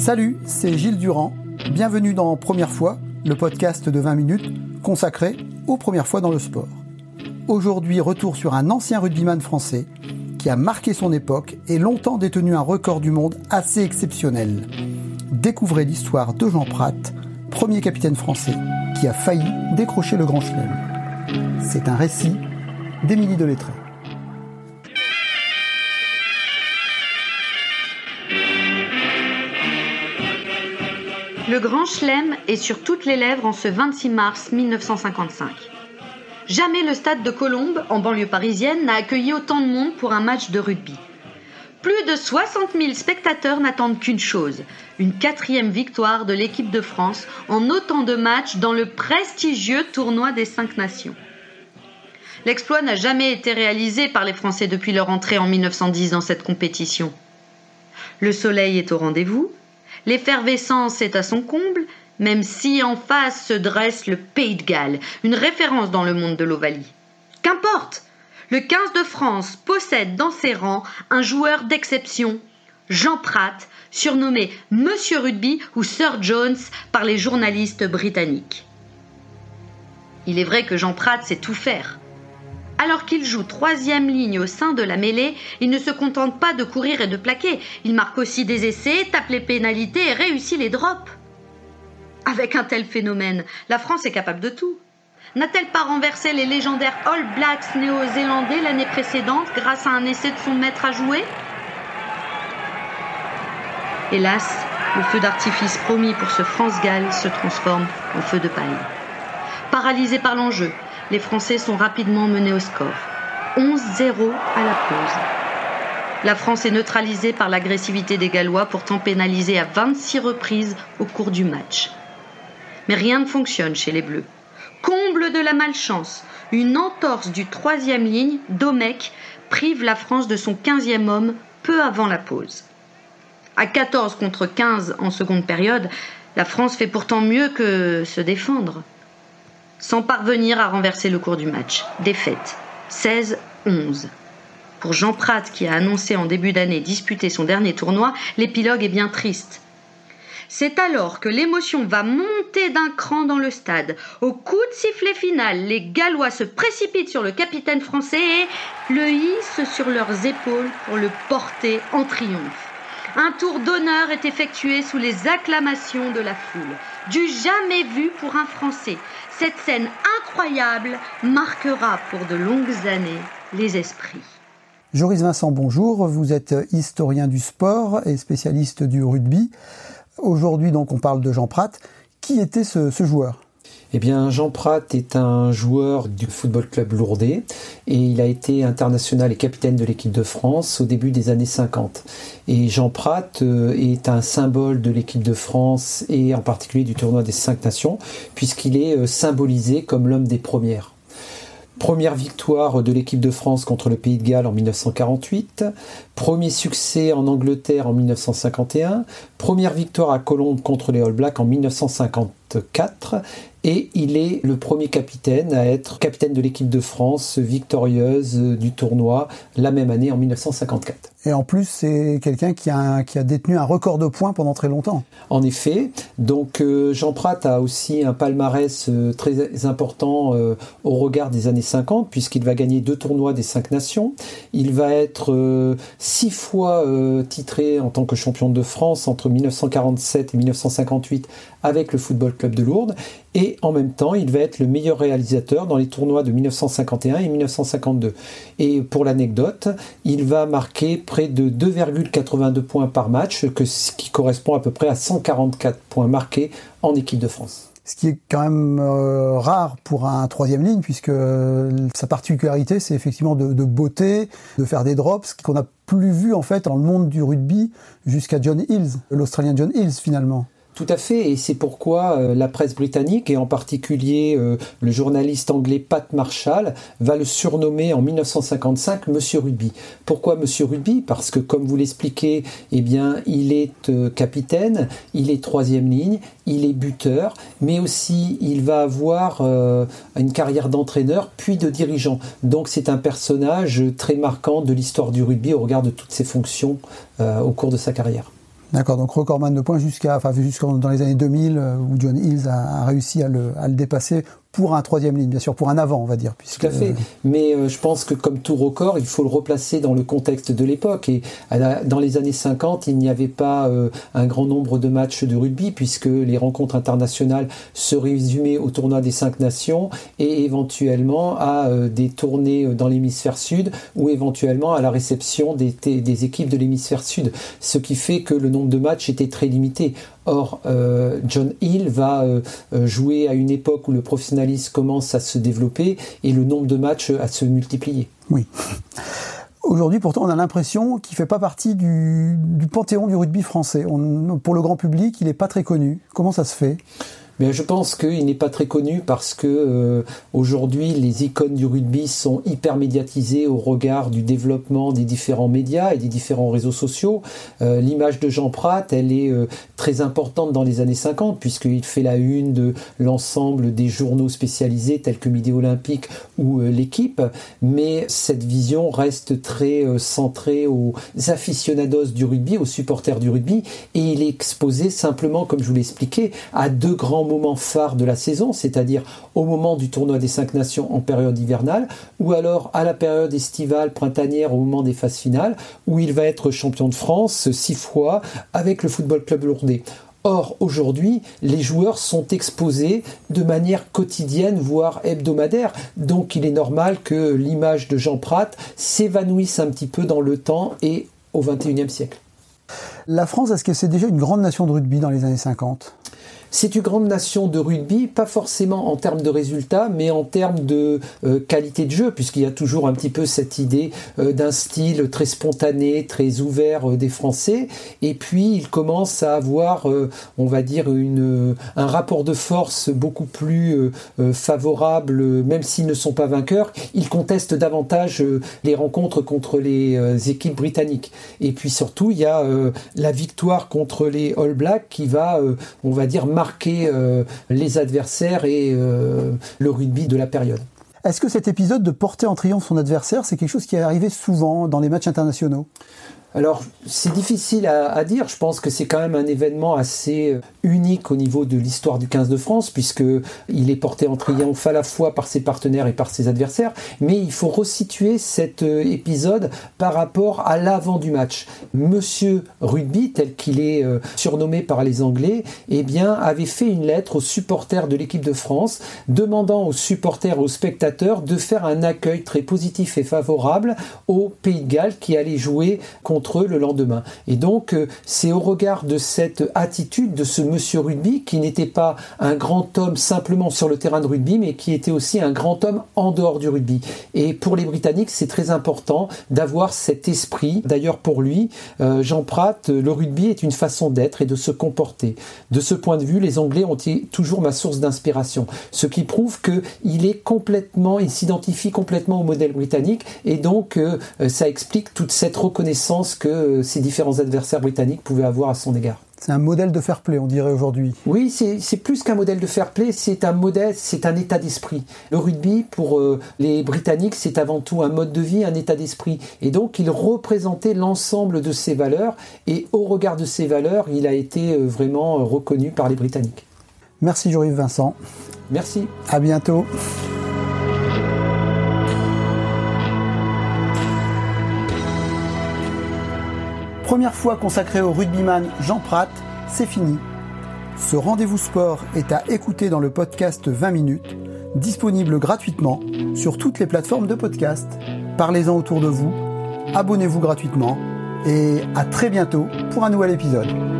Salut, c'est Gilles Durand. Bienvenue dans Première fois, le podcast de 20 minutes consacré aux premières fois dans le sport. Aujourd'hui, retour sur un ancien rugbyman français qui a marqué son époque et longtemps détenu un record du monde assez exceptionnel. Découvrez l'histoire de Jean Prat, premier capitaine français qui a failli décrocher le Grand Chelem. C'est un récit d'Émilie Delettré. Le Grand Chelem est sur toutes les lèvres en ce 26 mars 1955. Jamais le stade de Colombes, en banlieue parisienne, n'a accueilli autant de monde pour un match de rugby. Plus de 60 000 spectateurs n'attendent qu'une chose, une quatrième victoire de l'équipe de France en autant de matchs dans le prestigieux tournoi des cinq nations. L'exploit n'a jamais été réalisé par les Français depuis leur entrée en 1910 dans cette compétition. Le soleil est au rendez-vous, L'effervescence est à son comble, même si en face se dresse le Pays de Galles, une référence dans le monde de l'Ovalie. Qu'importe Le 15 de France possède dans ses rangs un joueur d'exception, Jean Pratt, surnommé Monsieur Rugby ou Sir Jones par les journalistes britanniques. Il est vrai que Jean Pratt sait tout faire. Alors qu'il joue troisième ligne au sein de la mêlée, il ne se contente pas de courir et de plaquer. Il marque aussi des essais, tape les pénalités et réussit les drops. Avec un tel phénomène, la France est capable de tout. N'a-t-elle pas renversé les légendaires All Blacks néo-zélandais l'année précédente grâce à un essai de son maître à jouer? Hélas, le feu d'artifice promis pour ce France-Galles se transforme en feu de paille. Paralysé par l'enjeu, les Français sont rapidement menés au score. 11-0 à la pause. La France est neutralisée par l'agressivité des Gallois, pourtant pénalisée à 26 reprises au cours du match. Mais rien ne fonctionne chez les Bleus. Comble de la malchance, une entorse du troisième ligne, Domecq, prive la France de son 15e homme peu avant la pause. À 14 contre 15 en seconde période, la France fait pourtant mieux que se défendre sans parvenir à renverser le cours du match. Défaite 16-11. Pour Jean Prat, qui a annoncé en début d'année disputer son dernier tournoi, l'épilogue est bien triste. C'est alors que l'émotion va monter d'un cran dans le stade. Au coup de sifflet final, les Gallois se précipitent sur le capitaine français et le hissent sur leurs épaules pour le porter en triomphe. Un tour d'honneur est effectué sous les acclamations de la foule. Du jamais vu pour un Français. Cette scène incroyable marquera pour de longues années les esprits. Joris Vincent, bonjour. Vous êtes historien du sport et spécialiste du rugby. Aujourd'hui, donc, on parle de Jean Pratt. Qui était ce, ce joueur? Eh bien, Jean Pratt est un joueur du Football Club Lourdes et il a été international et capitaine de l'équipe de France au début des années 50. Et Jean Pratt euh, est un symbole de l'équipe de France et en particulier du tournoi des cinq nations puisqu'il est euh, symbolisé comme l'homme des premières. Première victoire de l'équipe de France contre le Pays de Galles en 1948, premier succès en Angleterre en 1951, première victoire à Colombes contre les All Blacks en 1954 et il est le premier capitaine à être capitaine de l'équipe de France victorieuse du tournoi la même année en 1954. Et en plus, c'est quelqu'un qui a, détenu un record de points pendant très longtemps. En effet, donc euh, Jean Pratt a aussi un palmarès euh, très important euh, au regard des années 50 puisqu'il va gagner deux tournois des cinq nations. Il va être six fois titré en tant que champion de France entre 1947 et 1958 avec le Football Club de Lourdes et en même temps il va être le meilleur réalisateur dans les tournois de 1951 et 1952. Et pour l'anecdote, il va marquer près de 2,82 points par match, ce qui correspond à peu près à 144 points marqués en équipe de France. ce qui est quand même euh, rare pour un troisième ligne, puisque sa particularité, c'est effectivement de, beauté, de faire des drops, qu'on n'a plus vu en fait dans le monde du rugby jusqu'à John Hills, l'Australien John Hills finalement. Tout à fait, et c'est pourquoi euh, la presse britannique, et en particulier euh, le journaliste anglais Pat Marshall, va le surnommer en 1955 Monsieur Rugby. Pourquoi Monsieur Rugby? Parce que, comme vous l'expliquez, eh bien, il est euh, capitaine, il est troisième ligne, il est buteur, mais aussi il va avoir une carrière d'entraîneur puis de dirigeant. Donc c'est un personnage très marquant de l'histoire du rugby au regard de toutes ses fonctions au cours de sa carrière. D'accord, donc recordman de points jusqu'à, enfin, jusqu'à dans les années 2000 où John Hills a, a réussi à le, à le dépasser pour un troisième ligne, bien sûr, pour un avant, on va dire. Puisque... Tout à fait. Mais euh, je pense que comme tout record, il faut le replacer dans le contexte de l'époque. Et dans les années 50, il n'y avait pas euh, un grand nombre de matchs de rugby, puisque les rencontres internationales se résumaient au tournoi des cinq nations et éventuellement à euh, des tournées dans l'hémisphère sud ou éventuellement à la réception des, des équipes de l'hémisphère sud. Ce qui fait que le nombre de matchs était très limité. Or, John Hill va jouer à une époque où le professionnel commence à se développer et le nombre de matchs à se multiplier. Oui. Aujourd'hui, pourtant, on a l'impression qu'il ne fait pas partie du, panthéon du rugby français. pour le grand public, il n'est pas très connu. Comment ça se fait? Mais je pense qu'il n'est pas très connu parce que euh, aujourd'hui les icônes du rugby sont hyper médiatisées au regard du développement des différents médias et des différents réseaux sociaux. Euh, l'image de Jean Pratt, elle est euh, très importante dans les années 50 puisqu'il fait la une de l'ensemble des journaux spécialisés tels que Midi Olympique ou l'équipe. Mais cette vision reste très centrée aux aficionados du rugby, aux supporters du rugby et il est exposé simplement, comme je vous l'ai expliqué, à deux grands moment phare de la saison, c'est-à-dire au moment du tournoi des cinq nations en période hivernale, ou alors à la période estivale, printanière, au moment des phases finales, où il va être champion de France six fois avec le Football Club Lourdais. Or, aujourd'hui, les joueurs sont exposés de manière quotidienne, voire hebdomadaire. Donc, il est normal que l'image de Jean Prat s'évanouisse un petit peu dans le temps et au XXIe siècle. La France, est-ce que c'est déjà une grande nation de rugby dans les années 50 c'est une grande nation de rugby, pas forcément en termes de résultats, mais en termes de euh, qualité de jeu, puisqu'il y a toujours un petit peu cette idée euh, d'un style très spontané, très ouvert euh, des Français. Et puis, il commence à avoir, on va dire, une, un rapport de force beaucoup plus favorable, même s'ils ne sont pas vainqueurs. Ils contestent davantage les rencontres contre les équipes britanniques. Et puis surtout, il y a la victoire contre les All Blacks qui va, on va dire, marquer euh, les adversaires et euh, le rugby de la période. Est-ce que cet épisode de porter en triomphe son adversaire, c'est quelque chose qui est arrivé souvent dans les matchs internationaux? Alors, c'est difficile à, dire. Je pense que c'est quand même un événement assez euh, unique au niveau de l'histoire du 15 de France, puisque il est porté en triomphe à la fois par ses partenaires et par ses adversaires. Mais il faut resituer cet euh, épisode par rapport à l'avant du match. Monsieur Rugby, tel qu'il est euh, surnommé par les Anglais, eh bien, avait fait une lettre aux supporters de l'équipe de France, demandant aux supporters, aux spectateurs, de faire un accueil très positif et favorable au Pays de Galles qui allait jouer contre le lendemain. Et donc, euh, c'est au regard de cette attitude de ce monsieur rugby qui n'était pas un grand homme simplement sur le terrain de rugby, mais qui était aussi un grand homme en dehors du rugby. Et pour les Britanniques, c'est très important d'avoir cet esprit. D'ailleurs, pour lui, euh, Jean Pratt, le rugby est une façon d'être et de se comporter. De ce point de vue, les Anglais ont été toujours ma source d'inspiration. Ce qui prouve qu'il est complètement, il s'identifie complètement au modèle britannique et donc euh, ça explique toute cette reconnaissance que ses différents adversaires britanniques pouvaient avoir à son égard. C'est un modèle de fair play, on dirait aujourd'hui. Oui, c'est plus qu'un modèle de fair play, c'est un modèle, c'est un état d'esprit. Le rugby, pour euh, les Britanniques, c'est avant tout un mode de vie, un état d'esprit. Et donc, il représentait l'ensemble de ces valeurs, et au regard de ces valeurs, il a été euh, vraiment euh, reconnu par les Britanniques. Merci, Joris Vincent. Merci. À bientôt. Première fois consacrée au rugbyman Jean Pratt, c'est fini. Ce rendez-vous sport est à écouter dans le podcast 20 minutes, disponible gratuitement sur toutes les plateformes de podcast. Parlez-en autour de vous, abonnez-vous gratuitement et à très bientôt pour un nouvel épisode.